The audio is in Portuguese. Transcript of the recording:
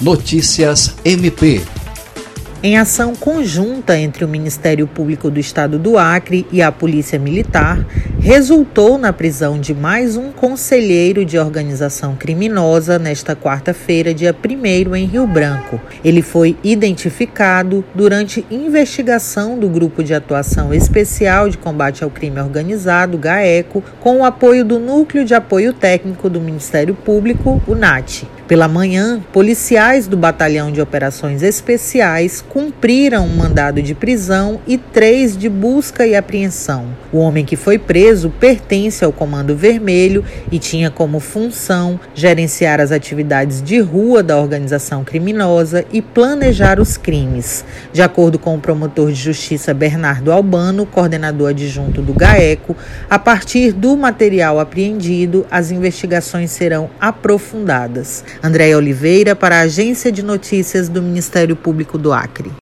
Notícias MP em ação conjunta entre o Ministério Público do Estado do Acre e a Polícia Militar, resultou na prisão de mais um conselheiro de organização criminosa nesta quarta-feira, dia 1 em Rio Branco. Ele foi identificado durante investigação do Grupo de Atuação Especial de Combate ao Crime Organizado, GAECO, com o apoio do Núcleo de Apoio Técnico do Ministério Público, o NAT. Pela manhã, policiais do Batalhão de Operações Especiais cumpriram um mandado de prisão e três de busca e apreensão. O homem que foi preso pertence ao Comando Vermelho e tinha como função gerenciar as atividades de rua da organização criminosa e planejar os crimes. De acordo com o promotor de justiça Bernardo Albano, coordenador adjunto do GAECO, a partir do material apreendido, as investigações serão aprofundadas. Andréia Oliveira, para a Agência de Notícias do Ministério Público do Acre.